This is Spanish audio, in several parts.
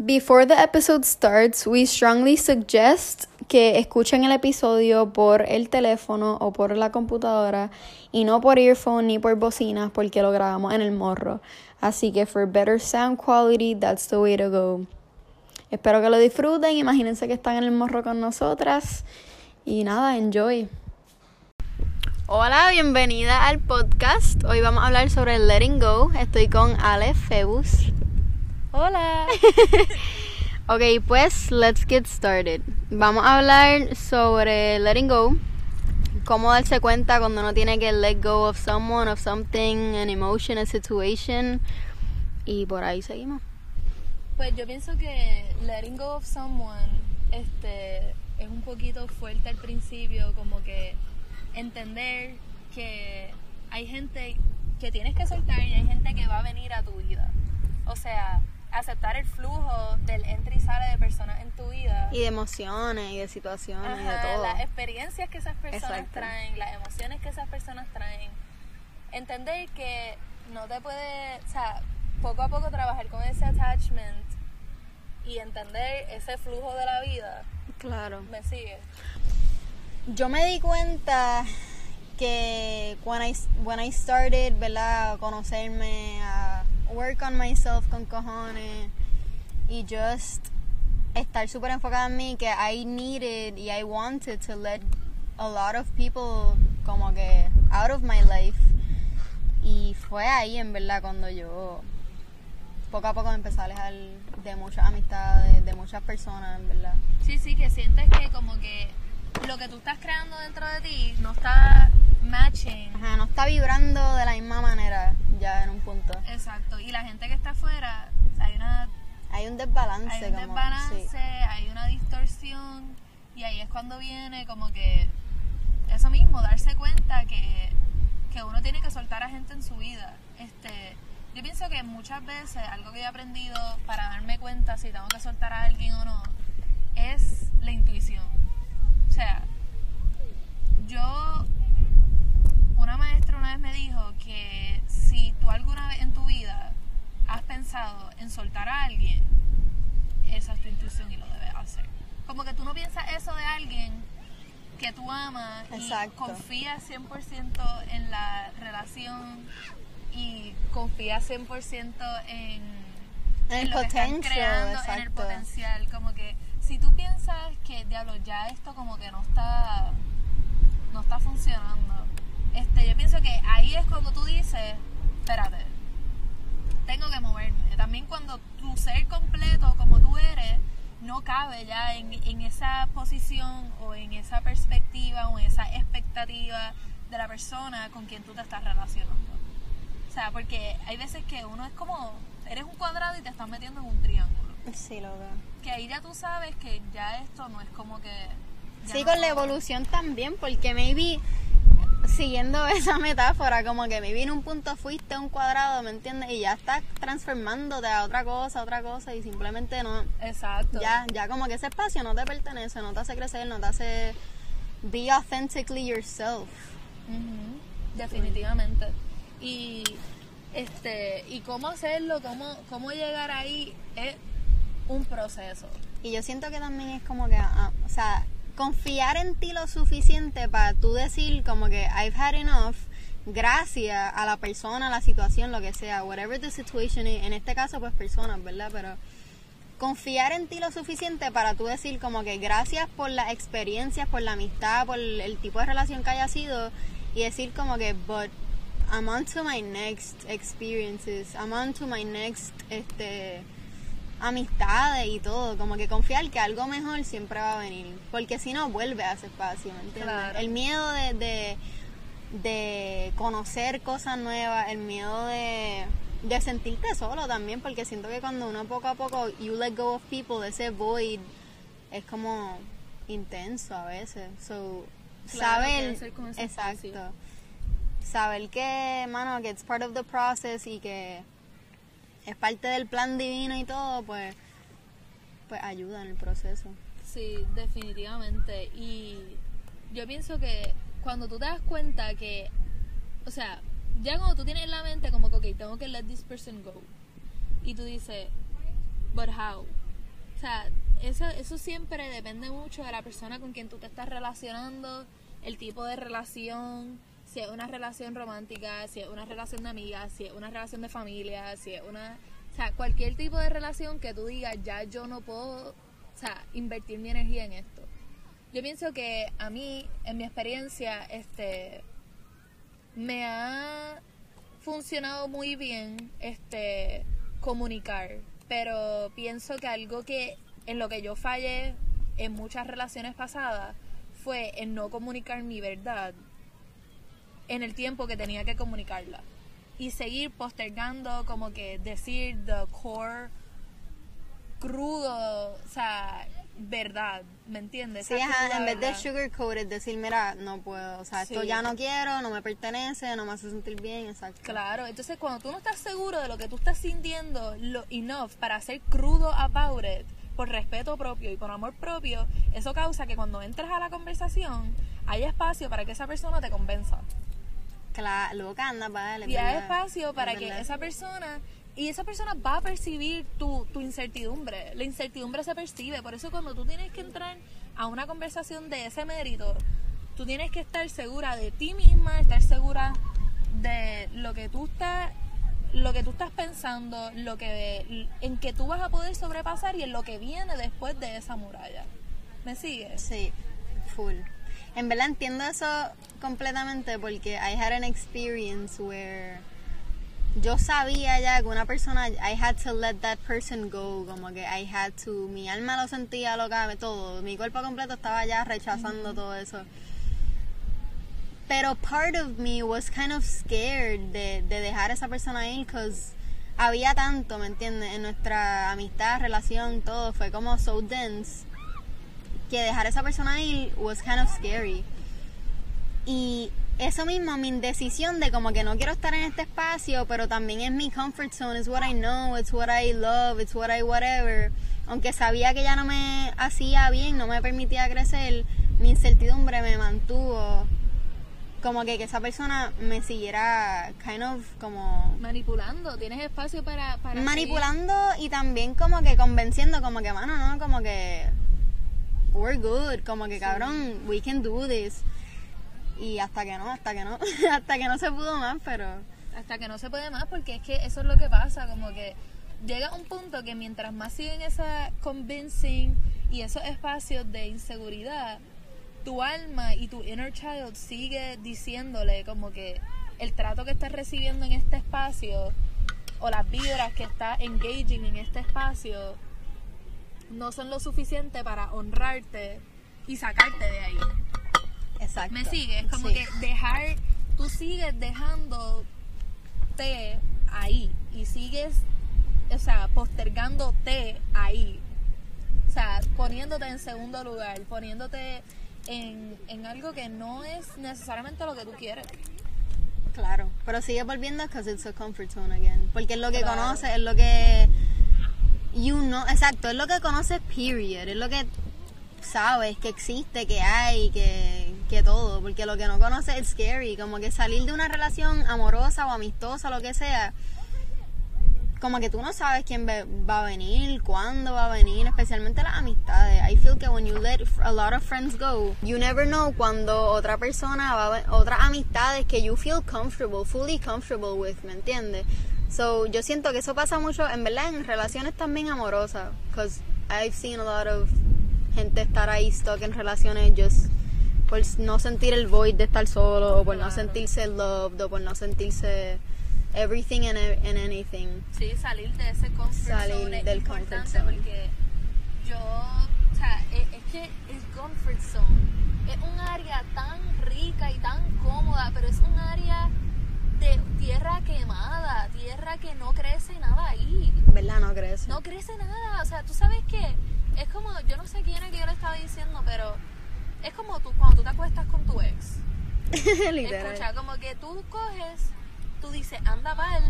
Before the episode starts, we strongly suggest que escuchen el episodio por el teléfono o por la computadora y no por earphone ni por bocinas porque lo grabamos en el morro. Así que for better sound quality, that's the way to go. Espero que lo disfruten, imagínense que están en el morro con nosotras y nada, enjoy. Hola, bienvenida al podcast. Hoy vamos a hablar sobre Letting Go. Estoy con Ale Febus. Hola. ok, pues let's get started. Vamos a hablar sobre letting go. Cómo darse cuenta cuando uno tiene que let go of someone, of something, an emotion, a situation. Y por ahí seguimos. Pues yo pienso que letting go of someone este, es un poquito fuerte al principio, como que entender que hay gente que tienes que soltar y hay gente que va a venir a tu vida. O sea, aceptar el flujo del entra y sale de personas en tu vida. Y de emociones y de situaciones y de todo. Las experiencias que esas personas traen, las emociones que esas personas traen. Entender que no te puede, o sea, poco a poco trabajar con ese attachment y entender ese flujo de la vida. Claro. ¿Me sigue? Yo me di cuenta que when I, when I started, ¿verdad? A conocerme, a work on myself con cojones y just estar súper enfocada en mí que I needed y I wanted to let a lot of people como que out of my life y fue ahí en verdad cuando yo poco a poco empecé a alejar de muchas amistades, de muchas personas, en verdad. Sí, sí, que sientes que como que lo que tú estás creando dentro de ti no está matching. Ajá, no está vibrando de la misma manera ya en un punto. Exacto, y la gente que está afuera, hay una... Hay un desbalance. Hay un desbalance, hay una distorsión, y ahí es cuando viene como que eso mismo, darse cuenta que, que uno tiene que soltar a gente en su vida. Este, yo pienso que muchas veces algo que he aprendido para darme cuenta si tengo que soltar a alguien o no es la intuición. O sea, yo una maestra una vez me dijo que si tú alguna vez en tu vida has pensado en soltar a alguien, esa es tu intuición y lo debes hacer. Como que tú no piensas eso de alguien que tú amas y confías 100% en la relación y confías 100% en, el lo creando, en el potencial. Como que si tú piensas que, diablo, ya esto como que no está, no está funcionando, este, yo pienso que ahí es cuando tú dices, espérate, tengo que moverme. También cuando tu ser completo como tú eres no cabe ya en, en esa posición o en esa perspectiva o en esa expectativa de la persona con quien tú te estás relacionando. O sea, porque hay veces que uno es como, eres un cuadrado y te estás metiendo en un triángulo. Sí, lo veo. Que ahí ya tú sabes que ya esto no es como que... Sí, con la evolución también, porque maybe siguiendo esa metáfora, como que me en un punto fuiste un cuadrado, ¿me entiendes? Y ya estás transformándote a otra cosa, a otra cosa y simplemente no. Exacto. Ya, ya como que ese espacio no te pertenece, no te hace crecer, no te hace be authentically yourself. Definitivamente. Y este y cómo hacerlo, cómo cómo llegar ahí es un proceso. Y yo siento que también es como que, ah, o sea, confiar en ti lo suficiente para tú decir como que I've had enough gracias a la persona, a la situación, lo que sea, whatever the situation is, en este caso pues personas, ¿verdad? Pero confiar en ti lo suficiente para tú decir como que gracias por las experiencias, por la amistad, por el tipo de relación que haya sido y decir como que but I'm on to my next experiences, I'm on to my next este amistades y todo, como que confiar que algo mejor siempre va a venir, porque si no vuelve a ese espacio, ¿me entiendes? El miedo de, de, conocer cosas nuevas, el miedo de, de sentirte solo también, porque siento que cuando uno poco a poco, you let go of people, ese void es como intenso a veces, so, saber, exacto, saber que, mano, que it's part of the process y que es parte del plan divino y todo, pues, pues ayuda en el proceso. Sí, definitivamente. Y yo pienso que cuando tú te das cuenta que, o sea, ya cuando tú tienes en la mente como que, ok, tengo que let this person go. Y tú dices, but how? O sea, eso, eso siempre depende mucho de la persona con quien tú te estás relacionando, el tipo de relación, si es una relación romántica, si es una relación de amigas, si es una relación de familia, si es una... O sea, cualquier tipo de relación que tú digas, ya yo no puedo, o sea, invertir mi energía en esto. Yo pienso que a mí, en mi experiencia, este, me ha funcionado muy bien, este, comunicar, pero pienso que algo que en lo que yo fallé en muchas relaciones pasadas fue en no comunicar mi verdad en el tiempo que tenía que comunicarla y seguir postergando como que decir the core crudo, o sea, verdad, ¿me entiendes? Sí, ajá, en vez de verdad. sugarcoated, decir, mira, no puedo, o sea, esto Sí. ya no quiero, no me pertenece, no me hace sentir bien, exacto. Claro, entonces cuando tú no estás seguro de lo que tú estás sintiendo lo enough para ser crudo about it, por respeto propio y por amor propio, eso causa que cuando entres a la conversación hay espacio para que esa persona te convenza. Claro, loca, anda, vale. Y hay espacio para que esa esa persona y esa persona va a percibir tu, tu incertidumbre. La incertidumbre se percibe. Por eso cuando tú tienes que entrar a una conversación de ese mérito, tú tienes que estar segura de ti misma, estar segura de lo que tú estás lo que tú estás pensando, lo que en que tú vas a poder sobrepasar y en lo que viene después de esa muralla. ¿Me sigues? Sí, full. En verdad entiendo eso completamente porque I had an experience where yo sabía ya que una persona, I had to let that person go, como que I had to, mi alma lo sentía loca, todo, mi cuerpo completo estaba ya rechazando todo eso. Pero part of me was kind of scared de, de dejar a esa persona ir, because había tanto, ¿me entiendes? En nuestra amistad, relación, todo fue como so dense que dejar a esa persona ir was kind of scary. Y eso mismo, mi indecisión de como que no quiero estar en este espacio, pero también es mi comfort zone, it's what I know, it's what I love, it's what I whatever. Aunque sabía que ya no me hacía bien, no me permitía crecer, mi incertidumbre me mantuvo como que, que esa persona me siguiera kind of como Manipulando, tienes espacio para... para manipulando y también como que convenciendo como que mano no como que we're good como que cabrón we can do this. Y hasta que no hasta que no hasta que no se pudo más pero hasta que no se puede más porque es que eso es lo que pasa como que llega un punto que mientras más siguen esa convincing y esos espacios de inseguridad tu alma y tu inner child sigue diciéndole como que el trato que estás recibiendo en este espacio o las vibras que estás engaging en este espacio no son lo suficiente para honrarte y sacarte de ahí. exacto ¿Me sigues? Como Sí. que dejar, tú sigues dejándote ahí y sigues, o sea, postergándote ahí. O sea, poniéndote en segundo lugar, poniéndote en, en algo que no es necesariamente lo que tú quieres. claro pero sigue volviendo because it's a comfort zone again porque es lo que Claro. conoces es lo que you know exacto es lo que conoces period es lo que sabes que existe que hay que que todo porque lo que no conoces es scary como que salir de una relación amorosa o amistosa lo que sea como que tú no sabes quién va a venir, cuándo va a venir, especialmente las amistades. I feel que when you let a lot of friends go, you never know cuando otra persona va a otras amistades que you feel comfortable, fully comfortable with, ¿me entiendes? So, yo siento que eso pasa mucho, en verdad, en relaciones también amorosas, because I've seen a lot of gente estar ahí stuck en relaciones just por no sentir el void de estar solo, o por no Claro. sentirse loved, o por no sentirse everything and, and anything. Sí, salir de ese comfort Salir zone es del importante comfort zone. porque yo, o sea, es, es que el comfort zone es un área tan rica y tan cómoda, pero es un área de tierra quemada, tierra que no crece nada ahí. ¿Verdad? No crees. No crece nada, o sea, tú sabes que es como, yo no sé quién es que yo le estaba diciendo, pero es como tú, cuando tú te acuestas con tu ex. Literal. Escucha, como que tú coges, tú dices, anda Val,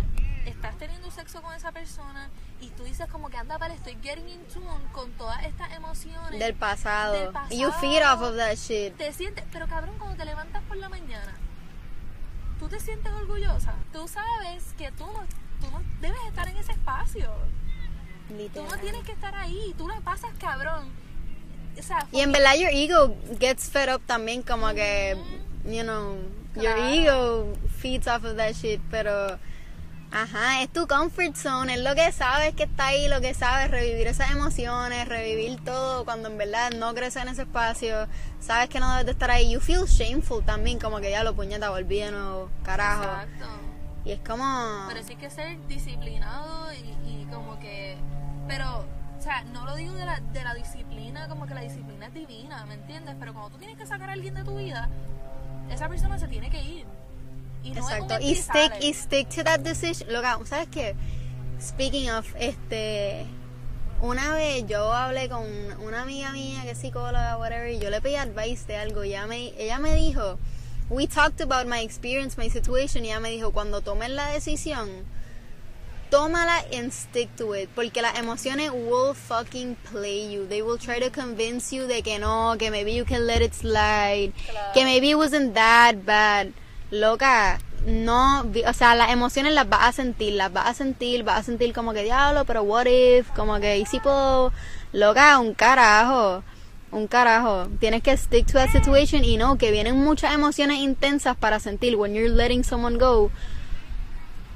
estás teniendo sexo con esa persona y tú dices como que anda Val, estoy getting in tune con todas estas emociones. Del pasado. Del pasado. You feed off of that shit. Te sientes, pero cabrón, cuando te levantas por la mañana, tú te sientes orgullosa. Tú sabes que tú no, tú no debes estar en ese espacio. Tú Literal. no tienes que estar ahí, tú la pasas cabrón. O sea, Y en verdad your ego gets fed up también como que, you know, your Claro. ego feeds off of that shit, pero ajá, es tu comfort zone, es lo que sabes que está ahí, lo que sabes, revivir esas emociones, revivir todo cuando en verdad no creces en ese espacio, sabes que no debes de estar ahí, you feel shameful también, como que ya lo puñeta, volví de nuevo, carajo. Exacto. Y es como... Pero sí que ser disciplinado y, y como que... Pero, o sea, no lo digo de la, de la disciplina, como que la disciplina es divina, ¿me entiendes? Pero cuando tú tienes que sacar a alguien de tu vida, esa persona se tiene que ir. Y no es Exacto, y stick, y stick to that decision. Loca, ¿sabes qué? Speaking of, este, una vez yo hablé con una amiga mía que es psicóloga, whatever, y yo le pedí advice de algo, y ella me, ella me dijo, we talked about my experience, my situation, y ella me dijo, cuando tomes la decisión, tómala and stick to it, porque las emociones will fucking play you, they will try to convince you de que no, que maybe you can let it slide, Claro. que maybe it wasn't that bad, loca, no, o sea, las emociones las vas a sentir, las vas a sentir, vas a sentir como que diablo, pero what if, como que y si puedo, loca, un carajo, un carajo, tienes que stick to that situation y no, que vienen muchas emociones intensas para sentir when you're letting someone go,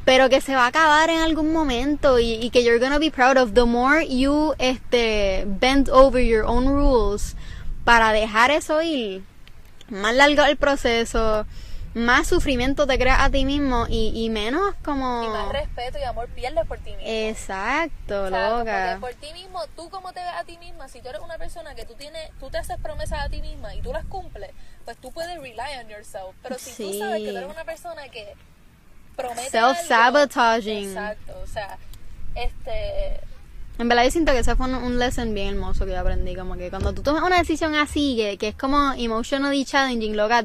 pero que se va a acabar en algún momento y, y que you're gonna be proud of. The more you este bend over your own rules para dejar eso ir más largo el proceso más sufrimiento te creas a ti mismo y, y menos como Y más respeto y amor pierdes por ti mismo. exacto O sea, como loca que por ti mismo, tú como te ves a ti misma, si tú eres una persona que tú tienes, tú te haces promesas a ti misma y tú las cumples, pues tú puedes rely on yourself. Pero si tú sabes que tú eres una persona que promete Self-sabotaging. Exacto, o sea, este En verdad yo siento que ese fue un, un lesson bien hermoso que yo aprendí, como que cuando tú tomas una decisión así, que, que es como emotionally challenging, loca,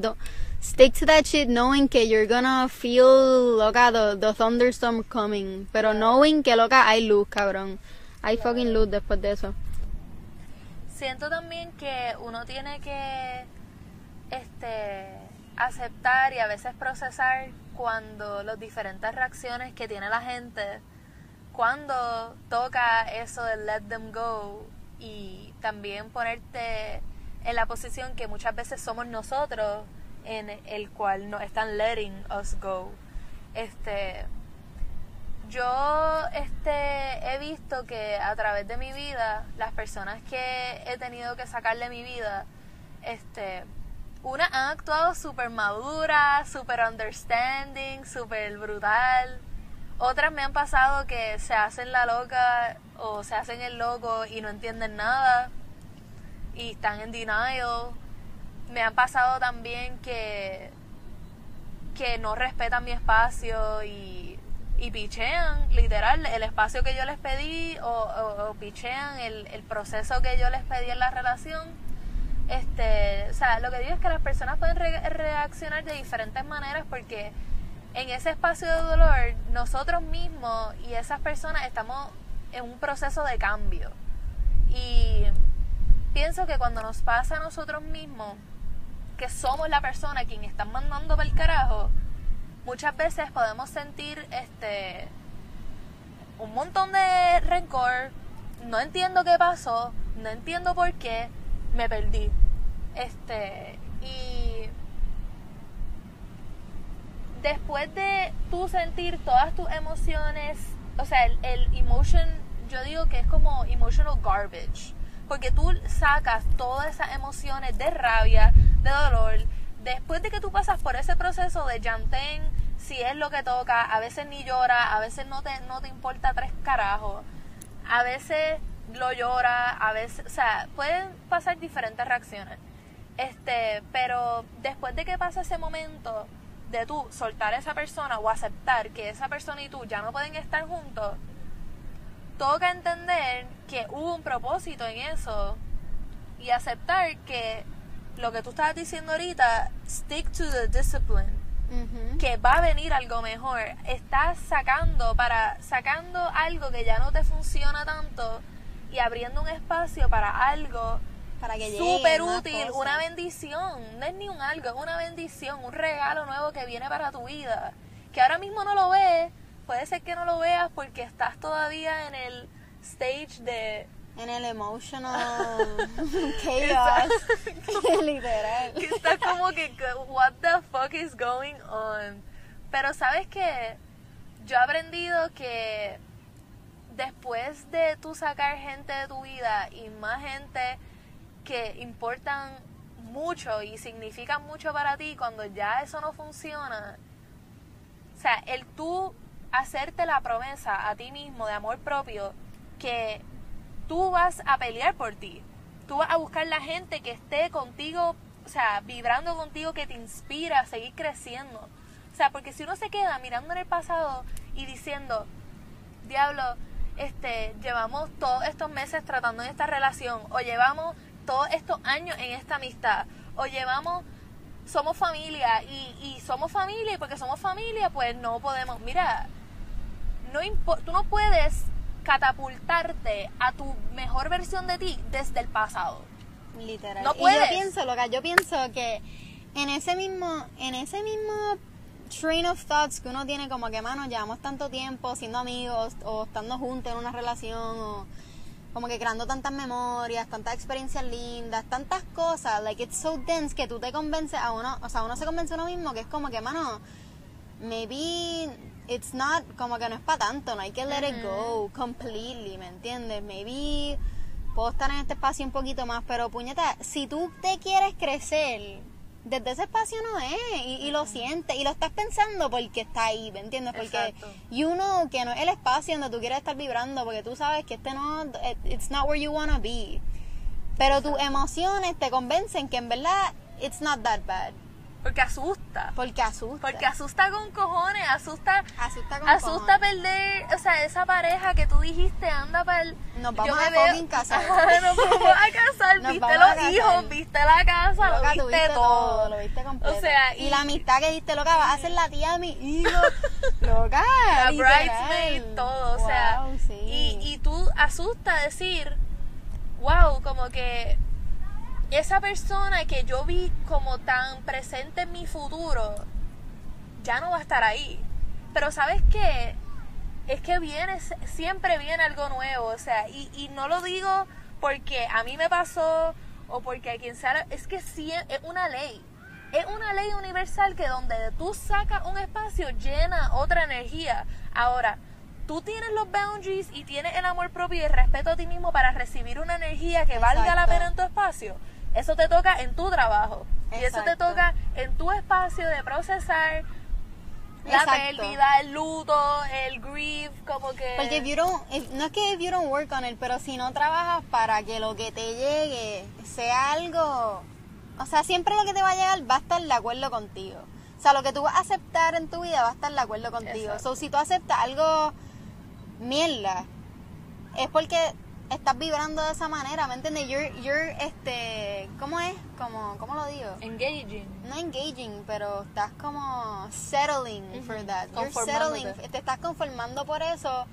stick to that shit knowing que you're gonna feel, loca, the, the thunderstorm coming, pero knowing que, loca, hay luz, cabrón. Hay fucking luz después de eso. siento también que uno tiene que este aceptar y a veces procesar cuando las diferentes reacciones que tiene la gente cuando toca eso de let them go y también ponerte en la posición que muchas veces somos nosotros en el cual nos están letting us go este yo este he visto que a través de mi vida las personas que he tenido que sacar de mi vida este unas han actuado súper maduras, súper understanding, súper brutal. Otras me han pasado que se hacen la loca o se hacen el loco y no entienden nada y están en denial. Me han pasado también que que no respetan mi espacio y, y pichean, literal, el espacio que yo les pedí o, pichean el, el proceso que yo les pedí en la relación. Este, o sea, lo que digo es que las personas pueden re- reaccionar de diferentes maneras porque en ese espacio de dolor nosotros mismos y esas personas estamos en un proceso de cambio. Y pienso que cuando nos pasa a nosotros mismos, que somos la persona quien están mandando para el carajo, muchas veces podemos sentir este un montón de rencor, no entiendo qué pasó, no entiendo por qué, me perdí. Este, y después de tú sentir todas tus emociones, o sea, el, el emotion, yo digo que es como emotional garbage, porque tú sacas todas esas emociones de rabia, dolor, después de que tú pasas por ese proceso de llantén, si es lo que toca, a veces ni llora, a veces no te, no te importa tres carajos, a veces lo llora, a veces, o sea, pueden pasar diferentes reacciones. Este, pero después de que pasa ese momento de tú soltar a esa persona o aceptar que esa persona y tú ya no pueden estar juntos, toca entender que hubo un propósito en eso y aceptar que lo que tú estabas diciendo ahorita, stick to the discipline que va a venir algo mejor. Estás sacando para sacando algo que ya no te funciona tanto y abriendo un espacio para algo Para que súper útil, cosas. una bendición. No es ni un algo, es una bendición, un regalo nuevo que viene para tu vida. Que ahora mismo no lo ves, puede ser que no lo veas porque estás todavía en el stage de En el emotional chaos. Literal. que está como que what the fuck is going on pero sabes que yo he aprendido que después de tú sacar gente de tu vida y más gente que importan mucho y significan mucho para ti cuando ya eso no funciona o sea el tú hacerte la promesa a ti mismo de amor propio que tú vas a pelear por ti tú vas a buscar la gente que esté contigo o sea, vibrando contigo que te inspira a seguir creciendo. O sea, porque si uno se queda mirando en el pasado y diciendo, diablo, este, llevamos todos estos meses tratando en esta relación, o llevamos todos estos años en esta amistad, o llevamos, somos familia, y, y somos familia, y porque somos familia, pues no podemos, mira, no tú no puedes catapultarte a tu mejor versión de ti desde el pasado. Literal. No y puedes. yo pienso, loca, yo pienso que en ese mismo, en ese mismo train of thoughts que uno tiene como que, mano, llevamos tanto tiempo siendo amigos o estando juntos en una relación o como que creando tantas memorias, tantas experiencias lindas, tantas cosas, like it's so dense que tú te convences a uno, o sea, uno se convence a uno mismo que es como que, mano, maybe it's not, como que no es para tanto, no hay que let it go completely, ¿me entiendes? Maybe puedo estar en este espacio un poquito más, pero puñeta, si tú te quieres crecer, desde ese espacio no es, y, y lo sientes, y lo estás pensando porque está ahí, ¿me entiendes? Porque you know que no es el espacio donde tú quieres estar vibrando, porque tú sabes que este no, it- it's not where you wanna be. Pero tus emociones te convencen que en verdad it's not that bad, Porque asusta. porque asusta. Porque asusta con cojones, asusta. asusta con Asusta cojones. perder, o sea, esa pareja que tú dijiste, anda para el... Nos yo vamos me a veo- fucking casar. Nos vamos a casar, Nos viste vamos a los casar. hijos, viste la casa, Loca, lo tú viste todo. lo viste completo. O sea, y, la amistad que diste, loca, vas a ser la tía de mi hijo. loca. la literal. bridesmaid, todo, o sea, Wow, sí. y, y tú asusta decir, wow, como que esa persona que yo vi como tan presente en mi futuro, ya no va a estar ahí. Pero sabes qué, es que viene, siempre viene algo nuevo, o sea, y, y no lo digo porque a mí me pasó o porque a quien sea, es que sí, es una ley. Es una ley universal que donde tú sacas un espacio llena otra energía. Ahora, tú tienes los boundaries y tienes el amor propio y el respeto a ti mismo para recibir una energía que valga la pena en tu espacio. Eso te toca en tu trabajo. Y eso te toca en tu espacio de procesar la Exacto. pérdida, el luto, el grief, como que... Porque if you don't, if- no es que if you don't work on it, pero si no trabajas para que lo que te llegue sea algo, o sea, siempre lo que te va a llegar va a estar de acuerdo contigo. O sea, lo que tú vas a aceptar en tu vida va a estar de acuerdo contigo. Exacto. So, si tú aceptas algo mierda, es porque estás vibrando de esa manera, ¿me entiendes? You're, you're, este, ¿cómo es? Como, ¿cómo lo digo? Engaging. no engaging, pero estás como settling for that. You're settling, te estás conformando por eso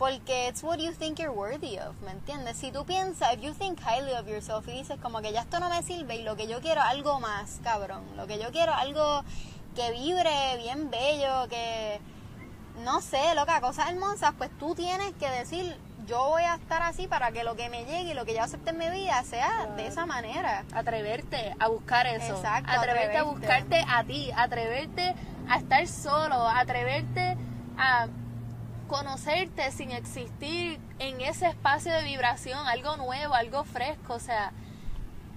porque it's what you think you're worthy of, ¿me entiendes? Si tú piensas, if you think highly of yourself y dices como que ya esto no me sirve y lo que yo quiero algo más, cabrón, lo que yo quiero algo que vibre bien bello, que no sé, loca, cosas hermosas, pues tú tienes que decir, yo voy a estar así para que lo que me llegue y lo que yo acepte en mi vida sea de esa manera. Atreverte a buscar eso. Exacto, atreverte a atreverte. buscarte a ti. Atreverte a estar solo. Atreverte a conocerte sin existir en ese espacio de vibración. Algo nuevo, algo fresco. O sea,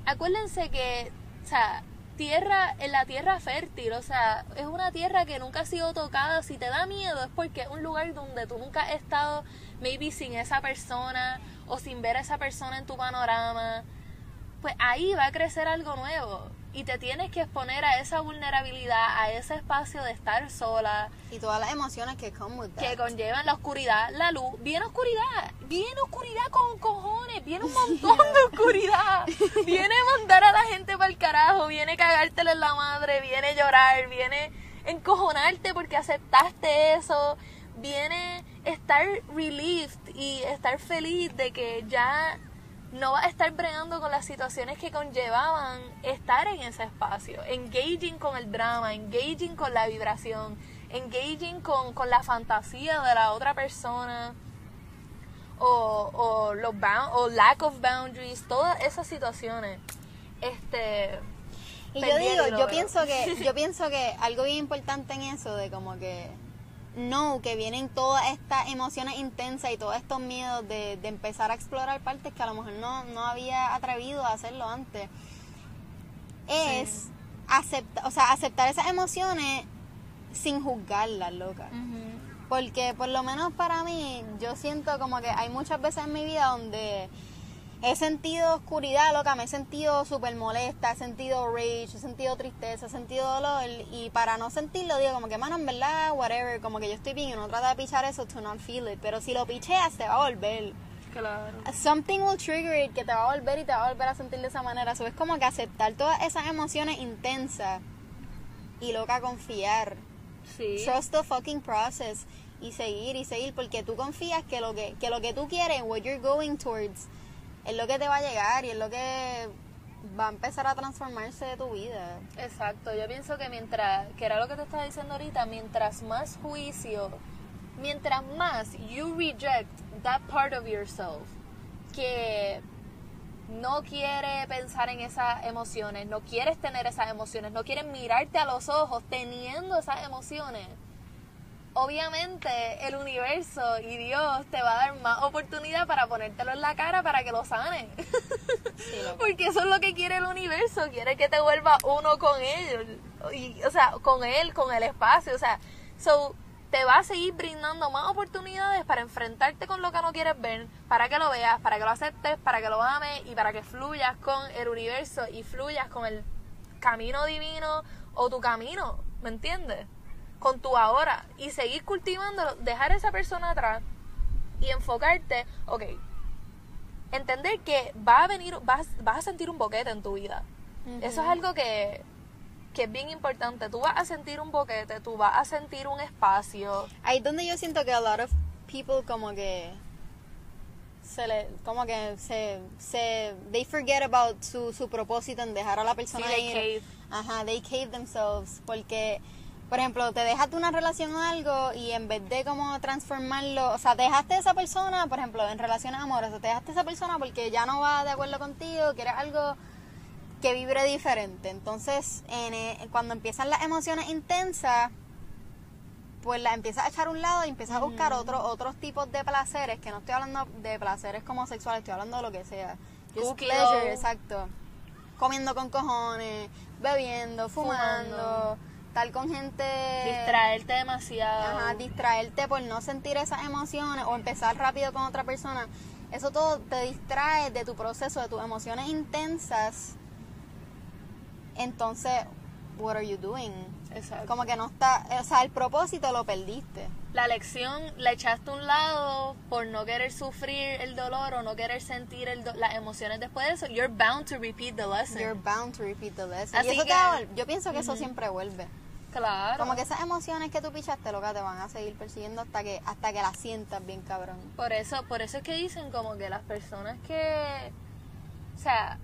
acuérdense que, o sea, tierra, en la tierra fértil, o sea, es una tierra que nunca ha sido tocada. Si te da miedo es porque es un lugar donde tú nunca has estado, maybe sin esa persona o sin ver a esa persona en tu panorama. Pues ahí va a crecer algo nuevo y te tienes que exponer a esa vulnerabilidad, a ese espacio de estar sola, Y todas las emociones que come with that. que conllevan la oscuridad, la luz. Viene oscuridad, viene oscuridad con cojones, viene un montón de oscuridad. Viene mandar a la gente para el carajo, viene cagártela en la madre, viene llorar, viene encojonarte porque aceptaste eso, viene estar relieved y estar feliz de que ya no vas a estar bregando con las situaciones que conllevaban estar en ese espacio, engaging con el drama, engaging con la vibración, engaging con, con la fantasía de la otra persona. o, o los bound, o lack of boundaries, todas esas situaciones. Este Y yo digo, yo pienso que, yo pienso que algo bien importante en eso de como que no, que vienen todas estas emociones intensas y todos estos miedos de, de empezar a explorar partes que a lo mejor no, no había atrevido a hacerlo antes. Es aceptar, o sea, aceptar esas emociones sin juzgarlas, loca. Porque por lo menos para mí, yo siento como que hay muchas veces en mi vida donde he sentido oscuridad, loca, me he sentido súper molesta, he sentido rage, he sentido tristeza, he sentido dolor. Y para no sentirlo, digo como que, mano, en verdad, whatever, como que yo estoy bien y uno trata de pichar eso to not feel it. Pero si lo picheas, te va a volver. Claro. Something will trigger it que te va a volver y te va a volver a sentir de esa manera. Eso es como que aceptar todas esas emociones intensas y loca confiar. Sí. Trust the fucking process y seguir y seguir porque tú confías que lo que, que lo que tú quieres, what you're going towards, es lo que te va a llegar y es lo que va a empezar a transformarse de tu vida. Exacto, yo pienso que mientras, que era lo que te estaba diciendo ahorita, mientras más juicio, mientras más you reject that part of yourself que no quiere pensar en esas emociones, no quieres tener esas emociones, no quieres mirarte a los ojos teniendo esas emociones, obviamente el universo y Dios te va a dar más oportunidad para ponértelo en la cara para que lo sanes. loco. Porque eso es lo que quiere el universo, quiere que te vuelva uno con él, y, o sea, con él, con el espacio, o sea, so, te va a seguir brindando más oportunidades para enfrentarte con lo que no quieres ver, para que lo veas, para que lo aceptes, para que lo ames y para que fluyas con el universo y fluyas con el camino divino o tu camino, ¿me entiendes? Con tu ahora y seguir cultivándolo, dejar a esa persona atrás y enfocarte, ok, entender que va a venir, vas, vas a sentir un boquete en tu vida. Eso es algo que, que es bien importante. Tú vas a sentir un boquete, tú vas a sentir un espacio. Ahí es donde yo siento que a lot of people como que se le, como que se, se, they forget about su, su propósito en dejar a la persona Sí, they ir. cave. Ajá, they cave themselves. Porque, por ejemplo, te dejaste una relación o algo y en vez de como transformarlo, o sea, te dejaste a esa persona, por ejemplo, en relaciones amorosas, te dejaste a esa persona porque ya no va de acuerdo contigo, quieres algo que vibre diferente. Entonces, en, eh, cuando empiezan las emociones intensas, pues la empiezas a echar a un lado y empiezas a buscar otro, otros tipos de placeres, que no estoy hablando de placeres como sexuales, estoy hablando de lo que sea. Just pleasure, exacto. Comiendo con cojones, bebiendo, fumando, Fumando. Estar con gente... Distraerte demasiado. Ajá, distraerte por no sentir esas emociones o empezar rápido con otra persona. Eso todo te distrae de tu proceso, de tus emociones intensas. Entonces, what are you doing? Exacto. Como que no está, o sea, el propósito lo perdiste. La lección la echaste a un lado por no querer sufrir el dolor o no querer sentir el do- las emociones después de eso. You're bound to repeat the lesson. You're bound to repeat the lesson. Así y eso que- te yo pienso que eso siempre vuelve. Claro. Como que esas emociones que tú pichaste, loca, te van a seguir persiguiendo hasta que hasta que las sientas bien cabrón. Por eso, por eso es que dicen como que las personas que, o sea,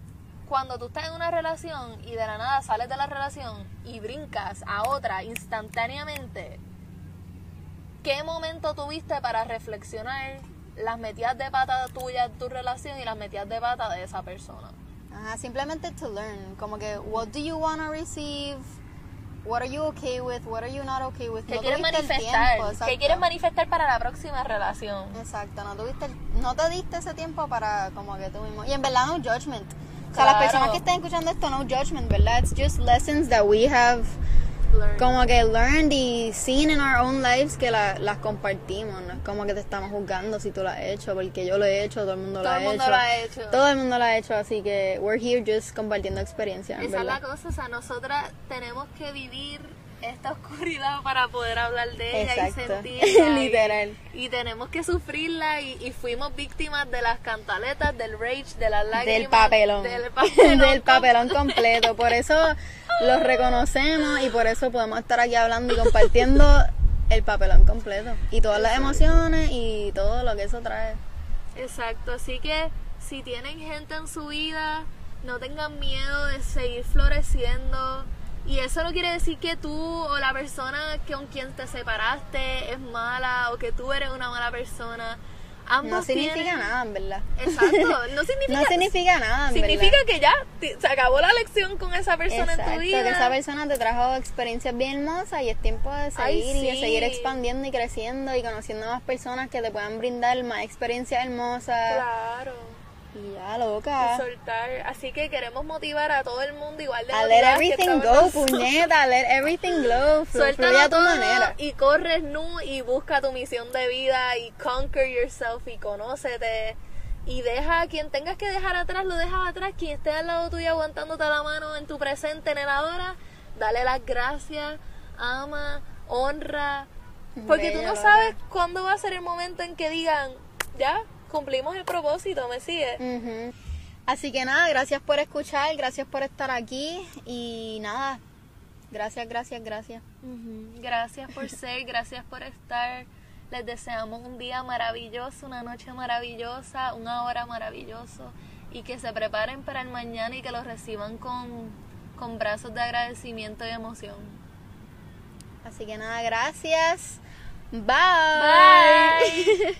cuando tú estás en una relación y de la nada sales de la relación y brincas a otra instantáneamente, ¿qué momento tuviste para reflexionar las metidas de pata tuyas de tu relación y las metidas de pata de esa persona? Ajá, simplemente to learn, como que what do you want to receive? What are you okay with? What are you not okay with? ¿Qué No quieres manifestar? tiempo, ¿Qué quieres manifestar para la próxima relación? Exacto, no tuviste el- no te diste ese tiempo para como que tú mismo. Y en verdad no judgment. O sea, las Claro. personas que estén escuchando esto no judgment, ¿verdad? It's just lessons that we have Como que learned y seen in our own lives que la- las compartimos. No es como que te estamos juzgando si tú lo has hecho, porque yo lo he hecho, todo el mundo lo Todo ha el mundo hecho. lo ha hecho. Todo el mundo lo ha hecho, así que we're here just compartiendo experiencias. Esa es la cosa, o sea, nosotras tenemos que vivir esta oscuridad para poder hablar de ella Exacto. y sentirla. y- Literal. Y, tenemos que sufrirla y, y fuimos víctimas de las cantaletas, del rage, de las lágrimas. Del papelón. Del papelón. Del papelón completo. Por eso los reconocemos y por eso podemos estar aquí hablando y compartiendo el papelón completo. Y todas las emociones y todo lo que eso trae. Exacto, así que si tienen gente en su vida, no tengan miedo de seguir floreciendo. Y eso no quiere decir que tú o la persona con quien te separaste es mala o que tú eres una mala persona. Ambos no significa tienen- nada, en verdad. Exacto, no significa No significa nada, en significa verdad. que ya se acabó la lección con esa persona Exacto, en tu vida. que esa persona te trajo experiencias bien hermosas y es tiempo de Ay, seguir y de sí. seguir expandiendo y creciendo y conociendo más personas que te puedan brindar más experiencias hermosas. Claro. Y ya, Y loca. soltar. Así que queremos motivar a todo el mundo igual de A let everything go, puñeta, let everything go. Suéltalo a tu todo manera. y corres nu y busca tu misión de vida y conquer yourself y conócete y deja a quien tengas que dejar atrás, lo dejas atrás, quien esté al lado tuyo aguantándote la mano en tu presente, en el ahora, dale las gracias, ama, honra, porque tú no sabes cuándo va a ser el momento en que digan, ya, cumplimos el propósito, me sigue. Así que nada, gracias por escuchar, gracias por estar aquí y nada, gracias, gracias, gracias. Gracias por ser, gracias por estar. Les deseamos un día maravilloso, una noche maravillosa, una hora maravilloso y que se preparen para el mañana y que lo reciban con, con brazos de agradecimiento y emoción. Así que nada, gracias. Bye.